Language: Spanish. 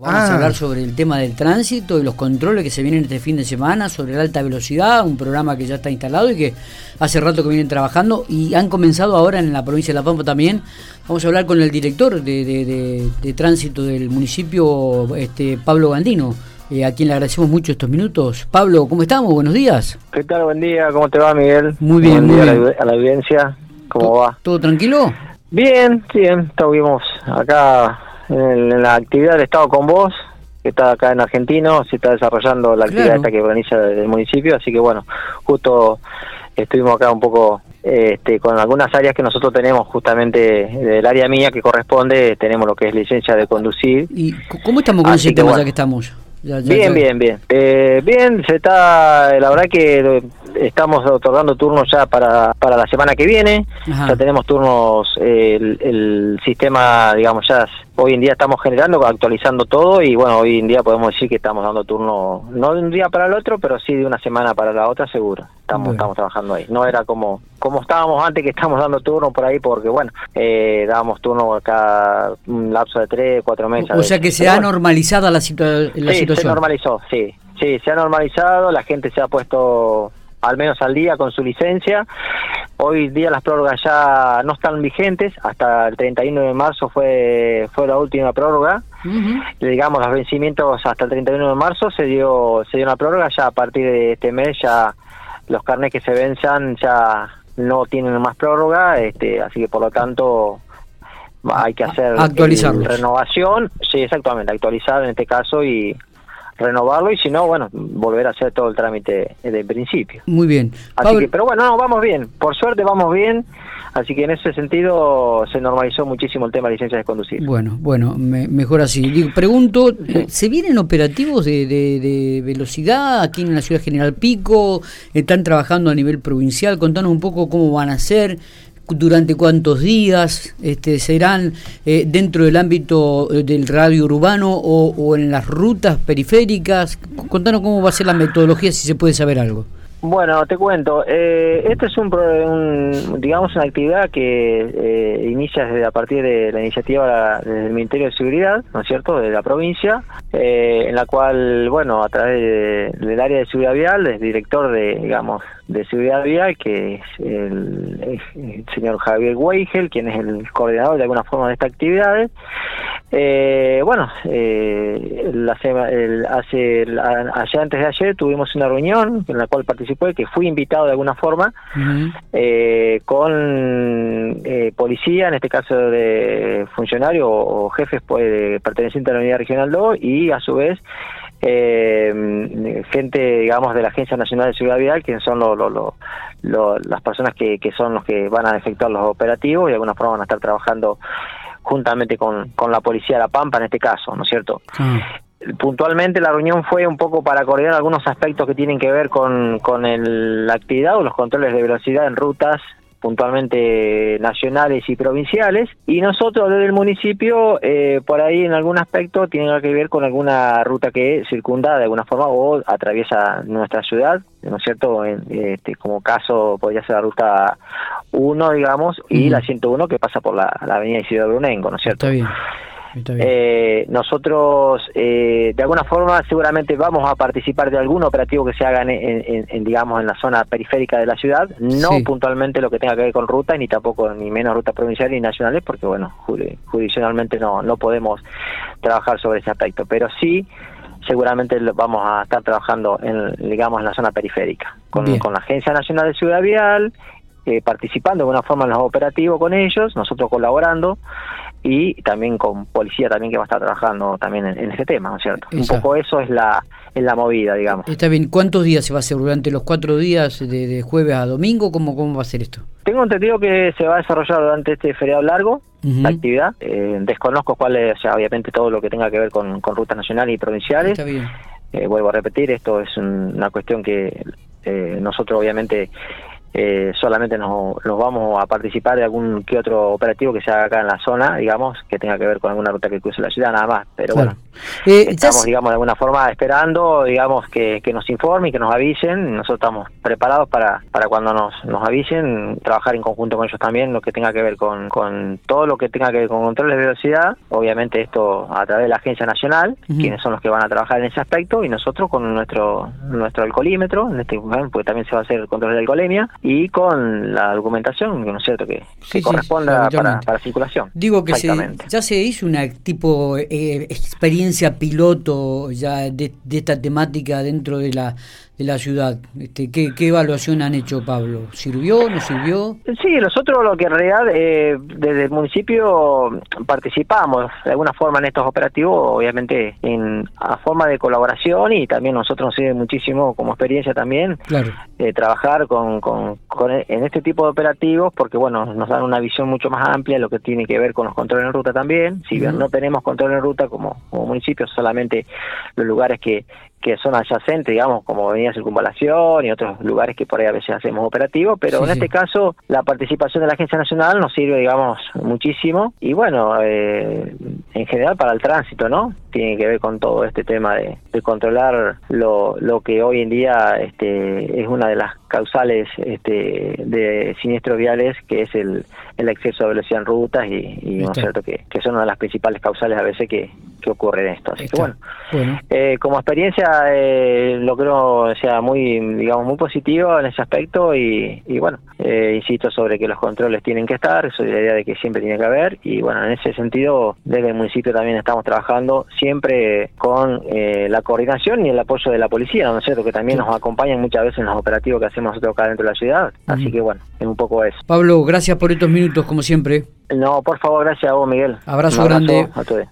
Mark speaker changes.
Speaker 1: Vamos
Speaker 2: Ah.
Speaker 1: a hablar sobre el tema del tránsito y los controles que se vienen este fin de semana, sobre la alta velocidad, un programa que ya está instalado y que hace rato que vienen trabajando y han comenzado ahora en la provincia de La Pampa también. Vamos a hablar con el director de, de- de- de tránsito del municipio, este Pablo Gandino, eh, a quien le agradecemos mucho estos minutos. Pablo, ¿cómo estamos? Buenos días.
Speaker 3: ¿Qué tal? Buen día, ¿cómo te va, Miguel?
Speaker 1: Muy bien,
Speaker 3: Buen
Speaker 1: muy
Speaker 3: día a la
Speaker 1: bien.
Speaker 3: A, la, audiencia, ¿cómo
Speaker 1: ¿Todo-
Speaker 3: va?
Speaker 1: ¿Todo tranquilo?
Speaker 3: Bien, bien, estuvimos acá en, la actividad del Estado con vos, que está acá en Argentino, se está desarrollando la actividad
Speaker 1: Claro.
Speaker 3: esta que organiza el municipio, así que bueno, justo estuvimos acá un poco este, con algunas áreas que nosotros tenemos justamente del área mía que corresponde, tenemos lo que es licencia de conducir,
Speaker 1: ¿Y cómo estamos con ese
Speaker 3: que
Speaker 1: tema ya que estamos? Ya- ya-
Speaker 3: Bien,
Speaker 1: ya-
Speaker 3: bien, bien. Eh, bien, se está, la verdad que estamos otorgando turnos ya para, para la semana que viene.
Speaker 1: Ajá.
Speaker 3: Ya tenemos turnos, eh, el, el sistema, digamos, ya hoy en día estamos generando, actualizando todo y bueno, hoy en día podemos decir que estamos dando turno, no de un día para el otro, pero sí de una semana para la otra, seguro. Estamos,
Speaker 1: Bueno.
Speaker 3: estamos trabajando ahí. No era como como estábamos antes que estamos dando turno por ahí, porque bueno, eh, dábamos turno cada un lapso de tres, cuatro meses.
Speaker 1: O sea que se
Speaker 3: Pero
Speaker 1: ha
Speaker 3: bueno.
Speaker 1: normalizado la, situa- la
Speaker 3: sí,
Speaker 1: situación.
Speaker 3: se normalizó, sí. Sí, se ha normalizado, la gente se ha puesto al menos al día con su licencia. Hoy día las prórrogas ya no están vigentes, hasta el 31 de marzo fue fue la última prórroga. Digamos, los vencimientos hasta el 31 de marzo se dio se dio una prórroga, ya a partir de este mes ya los carnes que se venzan ya no tienen más prórroga, este, así que por lo tanto hay que hacer renovación, sí, exactamente, actualizar en este caso y renovarlo y si no, bueno, volver a hacer todo el trámite de principio.
Speaker 1: Muy bien.
Speaker 3: Así
Speaker 1: Pablo,
Speaker 3: que, pero bueno, no, vamos bien, por suerte vamos bien, así que en ese sentido se normalizó muchísimo el tema de licencias de conducir.
Speaker 1: Bueno, bueno, me- mejor así. Digo, pregunto, eh, ¿se vienen operativos de, de- de velocidad aquí en la ciudad General Pico? ¿Están trabajando a nivel provincial? Contanos un poco cómo van a ser, durante cuántos días, este, serán eh, dentro del ámbito eh, del radio urbano o, o en las rutas periféricas. Contanos cómo va a ser la metodología, si se puede saber algo.
Speaker 3: Bueno, te cuento. Eh, este es un, un, digamos, una actividad que eh, inicia desde a partir de la iniciativa del Ministerio de Seguridad, ¿no es cierto?, de la provincia, eh, en la cual, bueno, a través de- del área de seguridad vial, el director de, digamos, de seguridad vial, que es el, el señor Javier Weigel, quien es el coordinador de alguna forma de estas actividades. Eh, bueno, eh, la el- hace la- allá antes de ayer tuvimos una reunión en la cual participé, que fui invitado de alguna forma eh, con eh, policía, en este caso de funcionario o, jefes pues, pertenecientes a la Unidad Regional 2 y a su vez eh, gente, digamos, de la Agencia Nacional de Seguridad Vial, que son lo- lo- lo- lo- las personas que, que son los que van a efectuar los operativos y de alguna forma van a estar trabajando juntamente con, con la Policía de La Pampa en este caso, ¿no es cierto?
Speaker 1: Ah,
Speaker 3: puntualmente la reunión fue un poco para coordinar algunos aspectos que tienen que ver con, con el- la actividad o los controles de velocidad en rutas puntualmente nacionales y provinciales y nosotros desde el municipio eh, por ahí en algún aspecto tiene que ver con alguna ruta que circunda de alguna forma o atraviesa nuestra ciudad ¿no es cierto? En, este, como caso podría ser la ruta 1 digamos y
Speaker 1: Ujú.
Speaker 3: la 101 que pasa por la, la avenida Isidro Brunengo ¿no es cierto?
Speaker 1: está bien.
Speaker 3: Eh, nosotros, eh, de alguna forma, seguramente vamos a participar de algún operativo que se haga, en, en- digamos, en la zona periférica de la ciudad, no
Speaker 1: Sí.
Speaker 3: puntualmente lo que tenga que ver con rutas, ni tampoco, ni menos rutas provinciales ni nacionales, porque, bueno, jurisdiccionalmente no, no podemos trabajar sobre ese aspecto, pero sí seguramente lo- vamos a estar trabajando en, digamos, en la zona periférica, con, con la Agencia Nacional de Ciudad Vial, eh, participando de alguna forma en los operativos con ellos, nosotros colaborando, y también con policía también que va a estar trabajando también en, en ese tema, ¿no es cierto?
Speaker 1: Exacto.
Speaker 3: Un poco eso es la, es la movida, digamos.
Speaker 1: Está bien. ¿Cuántos días se va a hacer? ¿Durante los cuatro días de, de jueves a domingo? ¿Cómo, ¿Cómo va a ser esto?
Speaker 3: Tengo entendido que se va a desarrollar durante este feriado largo la actividad. Eh, desconozco cuál es, o sea, obviamente todo lo que tenga que ver con, con rutas nacionales y provinciales. Eh, vuelvo a repetir, esto es un- una cuestión que eh, nosotros obviamente eh, solamente nos, nos, vamos a participar de algún que otro operativo que se haga acá en la zona, digamos, que tenga que ver con alguna ruta que cruce la ciudad, nada más. Pero bueno, eh, estamos, digamos, de alguna forma esperando, digamos, que, que nos informen, que nos avisen. Nosotros estamos preparados para, para cuando nos, nos avisen, trabajar en conjunto con ellos también, lo que tenga que ver con, con todo lo que tenga que ver con controles de velocidad. Obviamente esto a través de la Agencia Nacional, quienes son los que van a trabajar en ese aspecto, y nosotros con nuestro nuestro alcoholímetro, en este porque también se va a hacer el control de alcoholemia, y con la documentación, ¿no es cierto?, que, corresponda para, para, circulación.
Speaker 1: Digo que ya se hizo una tipo eh, experiencia piloto ya de, de esta temática dentro de la de la ciudad. Este, ¿qué, ¿Qué evaluación han hecho, Pablo? ¿Sirvió, no sirvió?
Speaker 3: Sí, nosotros lo que en realidad eh, desde el municipio participamos de alguna forma en estos operativos, obviamente en a forma de colaboración y también nosotros nos sirve muchísimo como experiencia también
Speaker 1: claro.
Speaker 3: eh, trabajar con, con, con, en este tipo de operativos porque bueno nos dan una visión mucho más amplia de lo que tiene que ver con los controles en ruta también. Si bien no tenemos control en ruta como, como municipio, solamente los lugares que que son adyacentes, digamos, como Avenida Circunvalación y otros lugares que por ahí a veces hacemos operativos, pero en este caso la participación de la Agencia Nacional nos sirve, digamos, muchísimo y bueno, eh, en general para el tránsito, ¿no? Tiene que ver con todo este tema de, de controlar lo, lo que hoy en día este, es una de las causales este, de siniestros viales, que es el, el exceso de velocidad en rutas y, y ¿no es cierto? Que, que, son una de las principales causales a veces que, que ocurre esto. Así que bueno, bueno. Eh, como experiencia eh, lo creo sea muy, digamos, muy positivo en ese aspecto y, y bueno, eh, insisto sobre que los controles tienen que estar, soy la idea de que siempre tiene que haber y bueno, en ese sentido desde el municipio también estamos trabajando siempre con eh, la coordinación y el apoyo de la policía, ¿no es cierto? Que también nos acompañan muchas veces en los operativos que hacemos nosotros acá dentro de la ciudad, así que bueno, es un poco eso.
Speaker 1: Pablo, gracias por estos minutos como siempre.
Speaker 3: No, por favor, gracias a vos, Miguel.
Speaker 1: Abrazo, abrazo grande.
Speaker 3: A todos.